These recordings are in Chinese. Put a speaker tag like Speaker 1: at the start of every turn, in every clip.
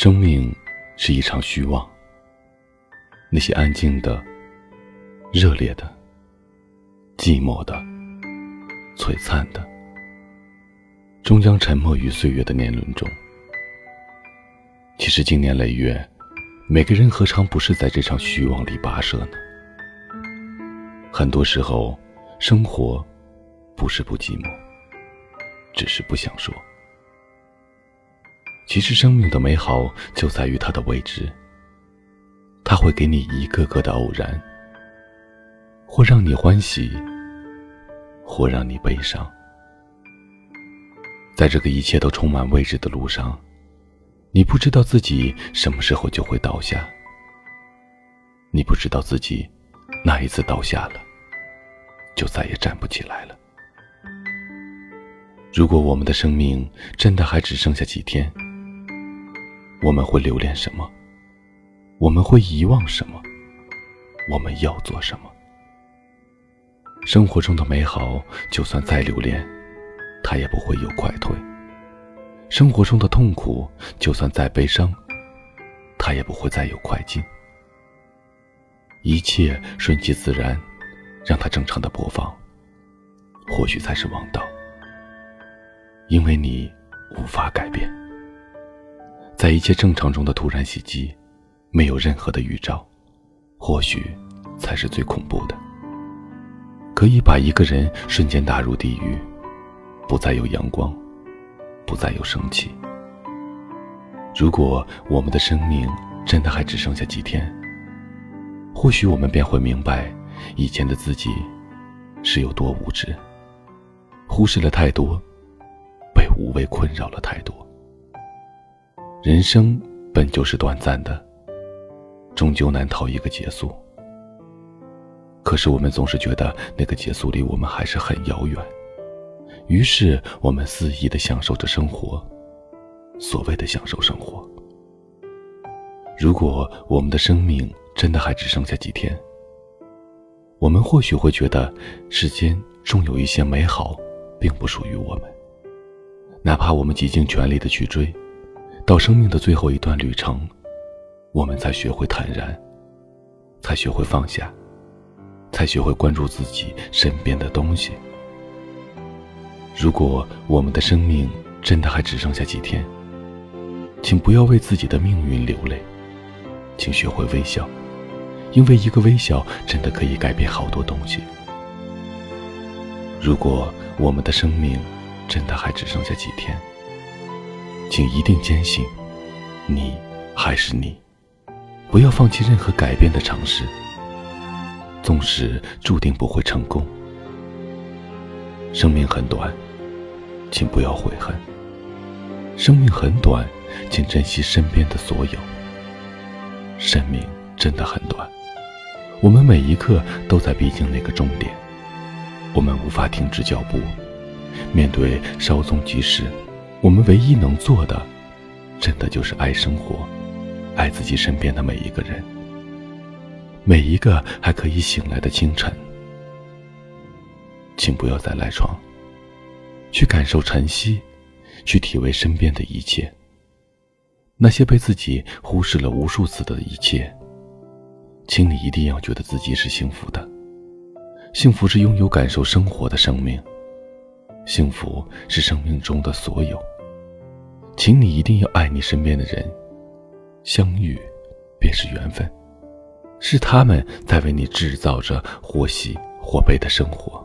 Speaker 1: 生命是一场虚妄。那些安静的、热烈的、寂寞的、璀璨的，终将沉没于岁月的年轮中。其实，经年累月，每个人何尝不是在这场虚妄里跋涉呢？很多时候，生活不是不寂寞，只是不想说。其实，生命的美好就在于它的未知。它会给你一个个的偶然，或让你欢喜，或让你悲伤。在这个一切都充满未知的路上，你不知道自己什么时候就会倒下。你不知道自己哪一次倒下了，就再也站不起来了。如果我们的生命真的还只剩下几天，我们会留恋什么？我们会遗忘什么？我们要做什么？生活中的美好，就算再留恋，它也不会有快退；生活中的痛苦，就算再悲伤，它也不会再有快进。一切顺其自然，让它正常的播放，或许才是王道。因为你无法改变。在一切正常中的突然袭击，没有任何的预兆，或许才是最恐怖的。可以把一个人瞬间打入地狱，不再有阳光，不再有生气。如果我们的生命真的还只剩下几天，或许我们便会明白，以前的自己是有多无知，忽视了太多，被无谓困扰了太多。人生本就是短暂的，终究难逃一个结束。可是我们总是觉得那个结束离我们还是很遥远，于是我们肆意的享受着生活，所谓的享受生活。如果我们的生命真的还只剩下几天，我们或许会觉得世间终有一些美好，并不属于我们，哪怕我们竭尽全力的去追。到生命的最后一段旅程，我们才学会坦然，才学会放下，才学会关注自己身边的东西。如果我们的生命真的还只剩下几天，请不要为自己的命运流泪，请学会微笑，因为一个微笑真的可以改变好多东西。如果我们的生命真的还只剩下几天，请一定坚信，你还是你，不要放弃任何改变的尝试。纵使注定不会成功，生命很短，请不要悔恨。生命很短，请珍惜身边的所有。生命真的很短，我们每一刻都在逼近那个终点，我们无法停止脚步，面对稍纵即逝。我们唯一能做的，真的就是爱生活，爱自己身边的每一个人，每一个还可以醒来的清晨。请不要再赖床，去感受晨曦，去体味身边的一切。那些被自己忽视了无数次的一切，请你一定要觉得自己是幸福的。幸福是拥有感受生活的生命。幸福是生命中的所有，请你一定要爱你身边的人。相遇便是缘分，是他们在为你制造着或喜或悲的生活。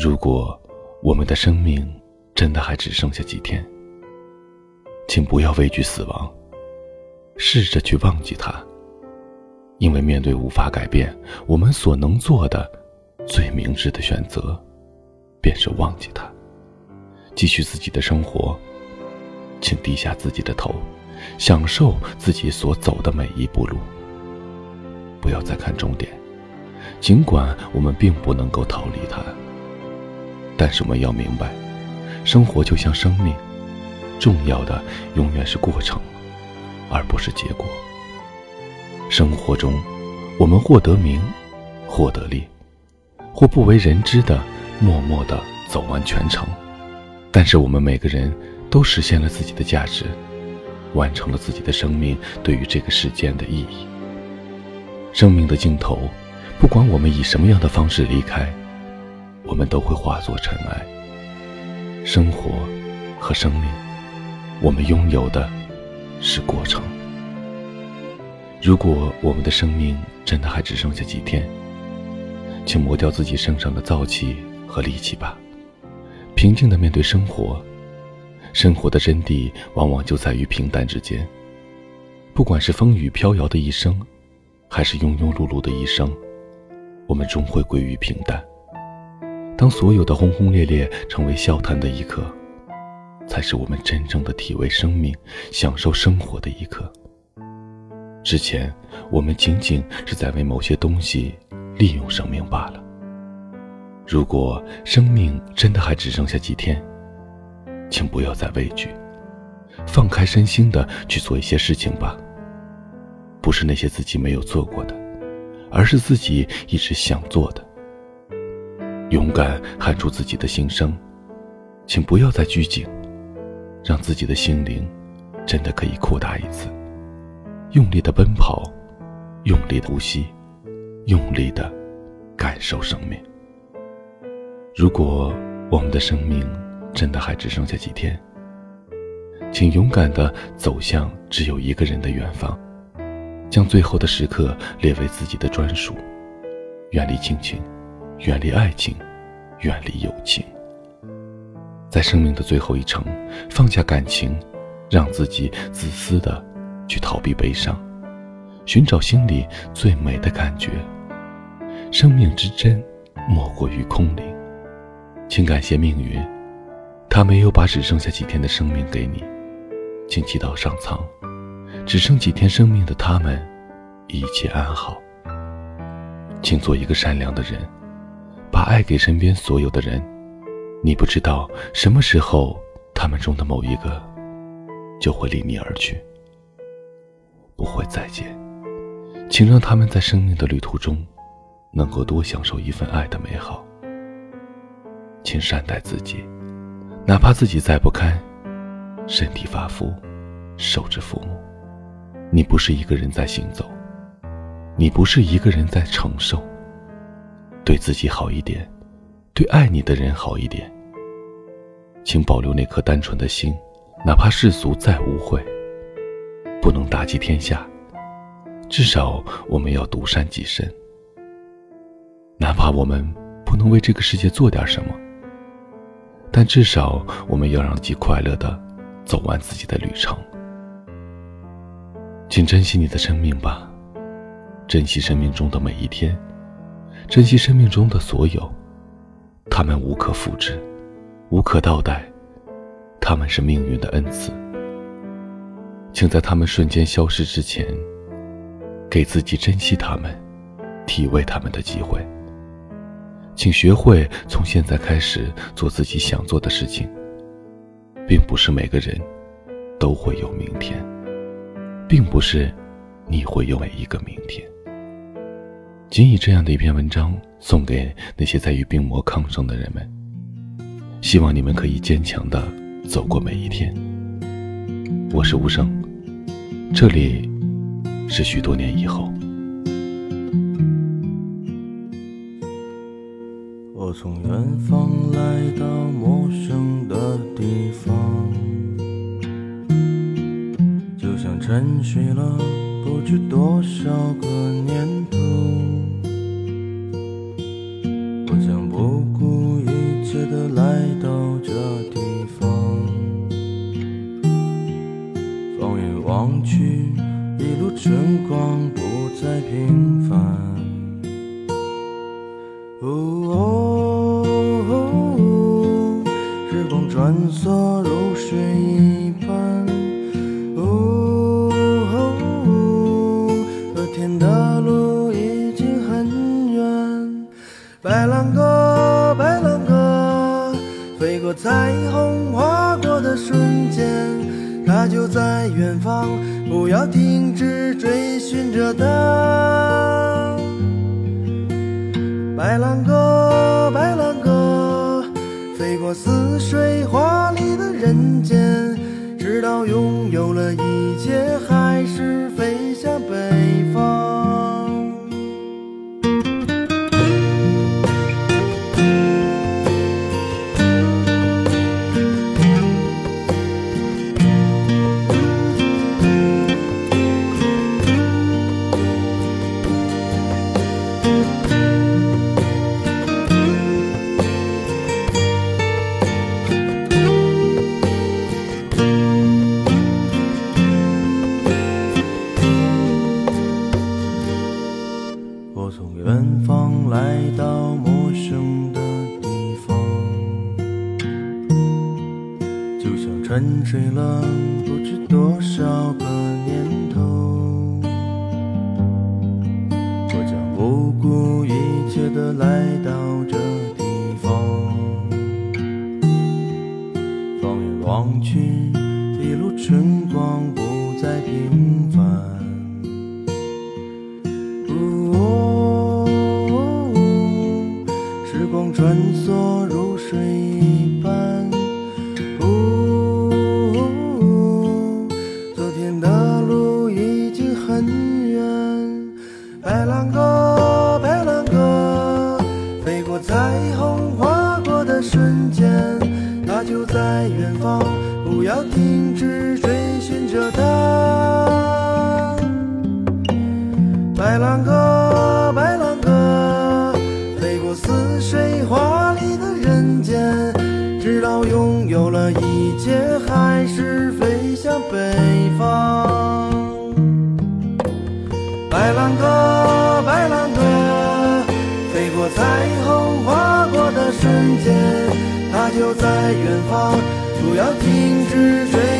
Speaker 1: 如果我们的生命真的还只剩下几天，请不要畏惧死亡，试着去忘记它，因为面对无法改变，我们所能做的最明智的选择。便是忘记他，继续自己的生活。请低下自己的头，享受自己所走的每一步路。不要再看终点，尽管我们并不能够逃离它，但是我们要明白，生活就像生命，重要的永远是过程，而不是结果。生活中，我们获得名，获得利，或不为人知的。默默的走完全程，但是我们每个人都实现了自己的价值，完成了自己的生命对于这个世间的意义。生命的尽头，不管我们以什么样的方式离开，我们都会化作尘埃。生活和生命，我们拥有的是过程。如果我们的生命真的还只剩下几天，请磨掉自己身上的燥气和戾气吧，平静的面对生活。生活的真谛往往就在于平淡之间。不管是风雨飘摇的一生，还是庸庸碌碌的一生，我们终会归于平淡。当所有的轰轰烈烈成为笑谈的一刻，才是我们真正的体味生命、享受生活的一刻。之前，我们仅仅是在为某些东西利用生命罢了。如果生命真的还只剩下几天，请不要再畏惧，放开身心的去做一些事情吧。不是那些自己没有做过的，而是自己一直想做的。勇敢喊出自己的心声，请不要再拘谨，让自己的心灵真的可以扩大一次。用力的奔跑，用力的呼吸，用力的感受生命。如果我们的生命真的还只剩下几天，请勇敢的走向只有一个人的远方，将最后的时刻列为自己的专属，远离亲情，远离爱情，远离友情。在生命的最后一程，放下感情，让自己自私的。去逃避悲伤，寻找心里最美的感觉。生命之真，莫过于空灵。请感谢命运，他没有把只剩下几天的生命给你。请祈祷上苍，只剩几天生命的他们，一切安好。请做一个善良的人，把爱给身边所有的人。你不知道什么时候，他们中的某一个，就会离你而去。不会再见，请让他们在生命的旅途中，能够多享受一份爱的美好。请善待自己，哪怕自己再不堪，身体发肤，受之父母。你不是一个人在行走，你不是一个人在承受。对自己好一点，对爱你的人好一点。请保留那颗单纯的心，哪怕世俗再污秽。不能打击天下，至少我们要独善其身。哪怕我们不能为这个世界做点什么，但至少我们要让自己快乐的走完自己的旅程。请珍惜你的生命吧，珍惜生命中的每一天，珍惜生命中的所有，他们无可复制，无可倒带，他们是命运的恩赐。请在他们瞬间消失之前，给自己珍惜他们、体味他们的机会。请学会从现在开始做自己想做的事情。并不是每个人都会有明天，并不是你会有每一个明天。仅以这样的一篇文章送给那些在与病魔抗争的人们，希望你们可以坚强的走过每一天。我是无声。这里是许多年以后。
Speaker 2: 我从远方来到陌生的地方，就像沉睡了不知多少个年头。如水一般。哦，和天的路已经很远。白兰鸽，白兰鸽，飞过彩虹划过的瞬间。它就在远方，不要停止追寻着它。白兰鸽，白兰鸽，飞过似水花人间直到拥有了一切还是沉睡了不知多少个年头。我将不顾一切的来到这地方，放眼望去，一路春光不再平凡。不，不要停止追寻着它。白兰鸽，白兰鸽，飞过似水华丽的人间，直到拥有了一切，还是飞向北方。白兰鸽，白兰鸽，飞过彩虹，划过的瞬间，它就在远方，不要停止追